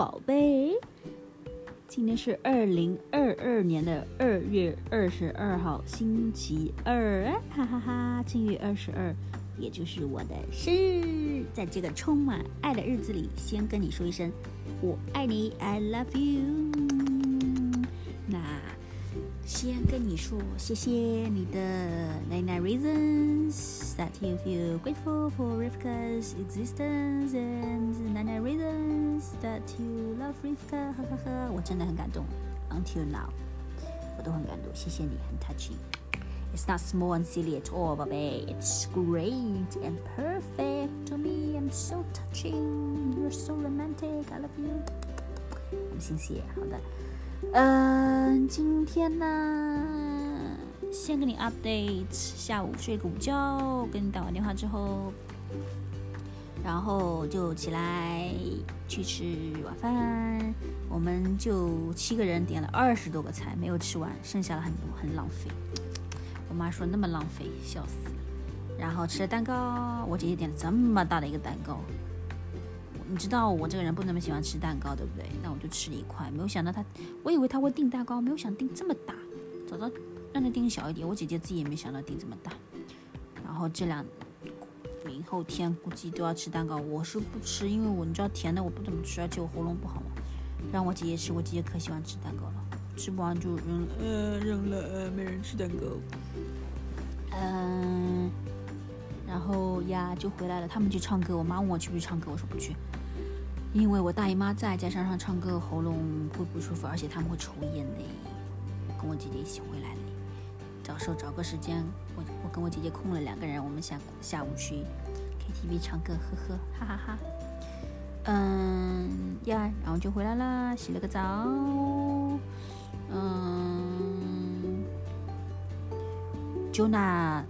宝贝。今天是二零二二年的二月二十二号，星期二，哈哈哈！正月二十二，也就是我的生日。在这个充满爱的日子里，先跟你说一声我爱你，I love you。那先跟你说谢谢你的 nine nine reasons that you feel grateful for Rivka's existence and nine nine reasons that you love Rivka，呵呵呵，我真的很感动，until now，我都很感动，谢谢你，很 touching。It's not small and silly at all, 宝贝。It's great and perfect to me. I'm so touching. You're so romantic. I love you. 我们谢谢，好的。 嗯，今天呢，先给你 update。下午睡个午觉，跟你打完电话之后，然后就起来去吃晚饭。我们就七个人点了二十多个菜，没有吃完，剩下了很多，很浪费。我妈说那么浪费，笑死。然后吃了蛋糕，我姐姐点了这么大的一个蛋糕。你知道我这个人不那么喜欢吃蛋糕，对不对？那我就吃了一块，没有想到他，我以为他会订蛋糕，没有想订这么大，早知道让他订小一点。我姐姐自己也没想到订这么大。然后这两明后天估计都要吃蛋糕，我是不吃，因为我你知道甜的我不怎么吃，而且我喉咙不好嘛。让我姐姐吃，我姐姐可喜欢吃蛋糕了，吃不完就扔，呃，扔了，呃，没人吃蛋糕。嗯，然后呀就回来了，他们去唱歌，我妈问我去不去唱歌，我说不去。因为我大姨妈在，在山上唱歌喉咙会不舒服，而且他们会抽烟的。跟我姐姐一起回来的，到时候找个时间，我我跟我姐姐空了两个人，我们下下午去 KTV 唱歌，呵呵，哈哈哈。嗯呀，然后就回来了，洗了个澡，嗯，Jona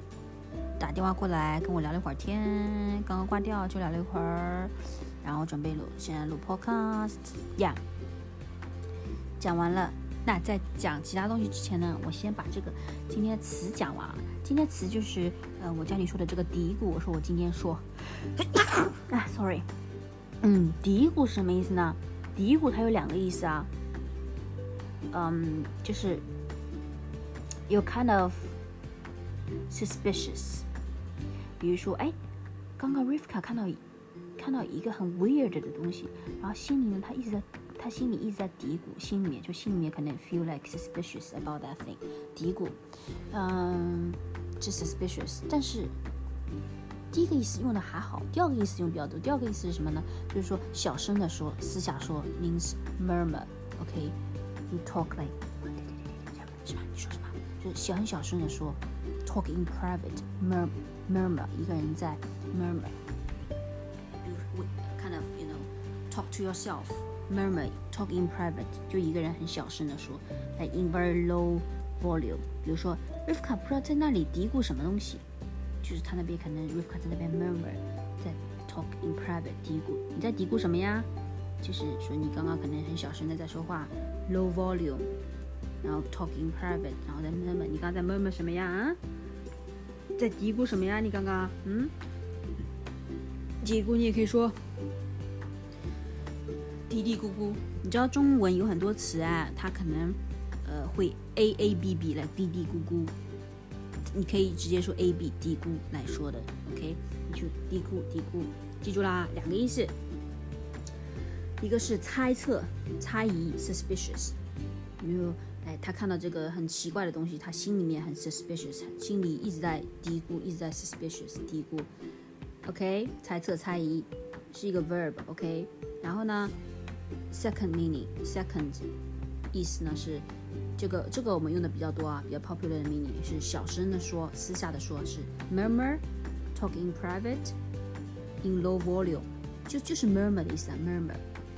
打电话过来跟我聊了一会儿天，刚刚挂掉就聊了一会儿。然后准备录，现在录 podcast 呀，讲完了。那在讲其他东西之前呢，我先把这个今天的词讲完。今天词就是呃，我教你说的这个嘀咕。我说我今天说，啊，sorry，嗯，嘀咕是什么意思呢？嘀咕它有两个意思啊，嗯，就是 you kind of suspicious。比如说，哎，刚刚 Rivka 看到。看到一个很 weird 的东西，然后心里呢他一直在，他心里一直在嘀咕，心里面就心里面可能 feel like suspicious about that thing，嘀咕，嗯，是 suspicious。但是第一个意思用的还好，第二个意思用比较多。第二个意思是什么呢？就是说小声的说，私下说 means murmur，OK？You talk like，对对对对对，是吧？你说什么？就是小很小声的说，talk in private，murmur，一个人在 murmur。To yourself, murmur, talk in private，就一个人很小声的说 i in very low volume。比如说，Rivka 不知道在那里嘀咕什么东西，就是他那边可能 Rivka 在那边 murmur，在 talk in private 嘀咕。你在嘀咕什么呀？就是说你刚刚可能很小声的在说话，low volume，然后 talk in private，然后在 murmur，你刚刚在 murmur 什么呀？啊？在嘀咕什么呀？你刚刚，嗯？嘀咕你也可以说。嘀嘀咕咕，你知道中文有很多词啊，它可能呃会 a a b b 来嘀嘀咕咕，你可以直接说 a b 嘀咕来说的，OK？你就嘀咕嘀咕，记住啦，两个意思，一个是猜测、猜疑 （suspicious），比如哎，他看到这个很奇怪的东西，他心里面很 suspicious，心里一直在嘀咕，一直在 suspicious 嘀咕，OK？猜测、猜疑是一个 verb，OK？然后呢？Second meaning，second 意思呢是这个这个我们用的比较多啊，比较 popular 的 meaning 是小声的说，私下的说是 murmur，talk in private，in low volume，就就是 murmur 的意思啊，murmur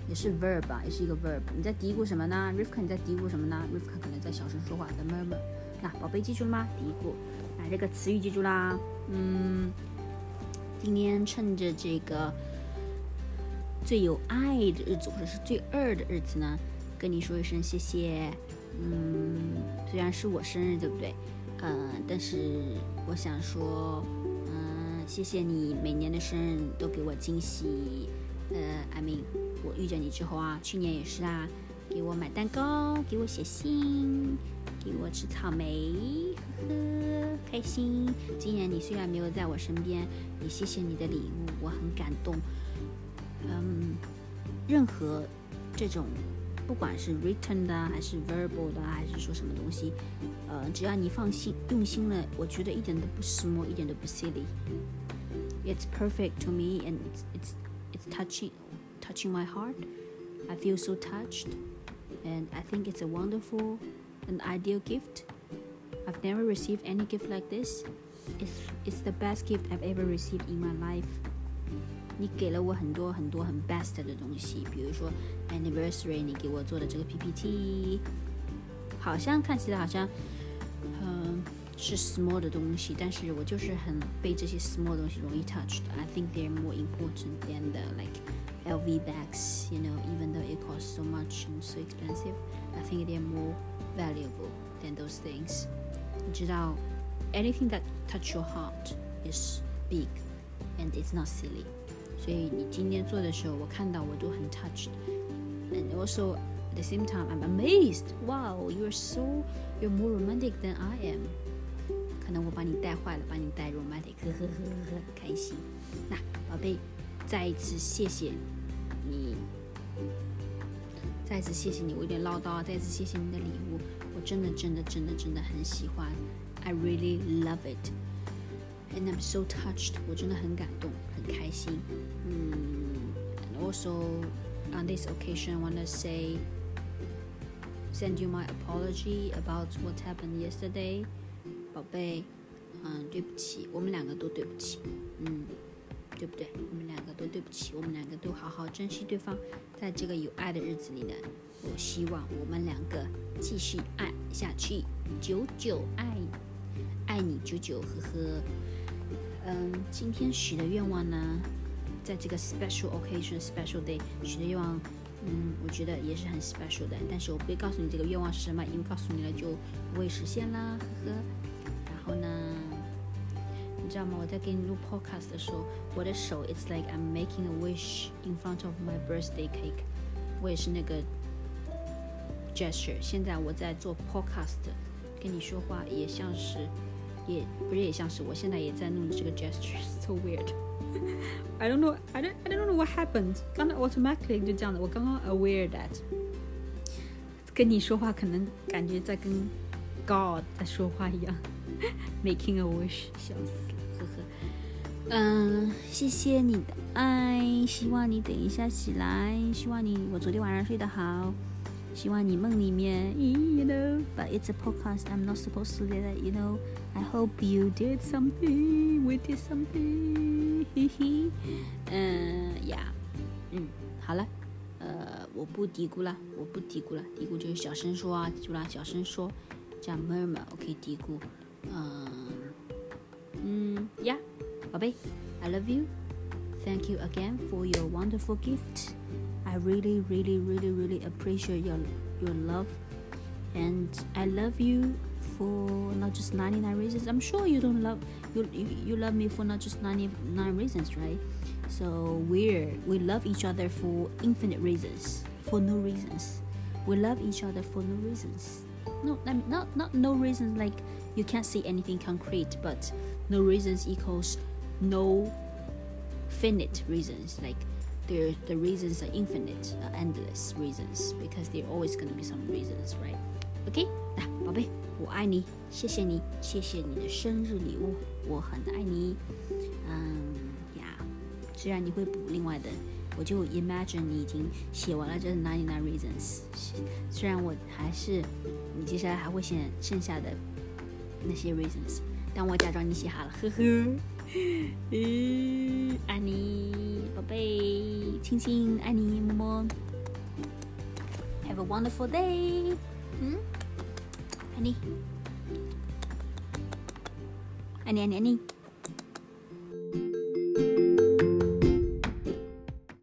也是 verb 啊，也是一个 verb。你在嘀咕什么呢？Rivka 你在嘀咕什么呢？Rivka 可能在小声说话，在 murmur。那宝贝记住了吗？嘀咕，那这个词语记住啦。嗯，今天趁着这个。最有爱的日子，或者是最二的日子呢，跟你说一声谢谢。嗯，虽然是我生日，对不对？嗯，但是我想说，嗯，谢谢你每年的生日都给我惊喜。呃，I mean，我遇见你之后啊，去年也是啊，给我买蛋糕，给我写信，给我吃草莓，呵呵，开心。今年你虽然没有在我身边，也谢谢你的礼物，我很感动。嗯，任何这种。不管是 written 的还是 verbal 的，还是说什么东西，呃，只要你放心用心了，我觉得一点都不 small，一点都不 silly。It's perfect to me and it's it's it's touching touching my heart. I feel so touched and I think it's a wonderful and ideal gift. I've never received any gift like this. It's it's the best gift I've ever received in my life. 你给了我很多很多很 best 的东西，比如说 anniversary，你给我做的这个 PPT，好像看起来好像，嗯，是 small 的东西，但是我就是很被这些 small 东西容易 touched。I think they're more important than the like LV bags, you know, even though it costs so much and so expensive. I think they're more valuable than those things. 你知道，anything that touch your heart is big and it's not silly. 所以你今天做的时候，我看到我都很 touched。And also at the same time, I'm amazed. Wow, you're so you're more romantic than I am. 可能我把你带坏了，把你带 romantic，呵呵呵呵呵，开心。那宝贝，再一次谢谢你，再一次谢谢你，我有点唠叨啊。再一次谢谢你的礼物，我真的真的真的真的很喜欢。I really love it. And I'm so touched，我真的很感动，很开心。嗯，and also on this occasion, I want to say, send you my apology about what happened yesterday，宝贝，嗯，对不起，我们两个都对不起，嗯，对不对？我们两个都对不起，我们两个都好好珍惜对方，在这个有爱的日子里呢，我希望我们两个继续爱下去，久久爱，爱你久久，呵呵。嗯，今天许的愿望呢，在这个 special occasion special day 许的愿望，嗯，我觉得也是很 special 的。但是我不会告诉你这个愿望是什么，因为告诉你了就不会实现啦，呵呵。然后呢，你知道吗？我在给你录 podcast 的时候，我的手 it's like I'm making a wish in front of my birthday cake。我也是那个 gesture。现在我在做 podcast，跟你说话也像是。也不是也像是我现在也在弄这个 gesture，so weird。I don't know, I don't, I don't know what happened。刚才 automatically 就这样的，我刚刚 aware that 跟你说话可能感觉在跟 God 在说话一样，making a wish，笑死了，呵呵。嗯，谢谢你的爱，希望你等一下起来，希望你我昨天晚上睡得好。希望你梦里面，you know, but it's a podcast. I'm not supposed to do that, you know. I hope you did something. We did something. 嘿嘿，嗯呀，嗯，好了，呃，我不嘀咕了，我不嘀咕了，嘀咕就是小声说啊，记住啦，小声说，叫 murmur，我可以嘀咕，嗯，嗯呀，宝贝，I love you. Thank you again for your wonderful gift. I really, really, really, really appreciate your your love, and I love you for not just 99 reasons. I'm sure you don't love you you, love me for not just 99 reasons right? So we're we love each other for infinite reasons for no reasons. We love each other for no reasons. No I mean, not not no reasons like you can't say anything concrete but no reasons equals no finite reasons. Like the the reasons are infinite are endless reasons because there are always going to be some reasons right? Okay? Ah, 宝贝。我爱你，谢谢你，谢谢你的生日礼物，我很爱你。嗯呀，虽然你会补另外的，我就 imagine 你已经写完了这 ninety nine reasons。虽然我还是你接下来还会写剩下的那些 reasons，但我假装你写好了，呵呵。嗯，爱你，宝贝，亲亲，爱你，么么。Have a wonderful day。嗯，爱你，爱你，爱你，爱你。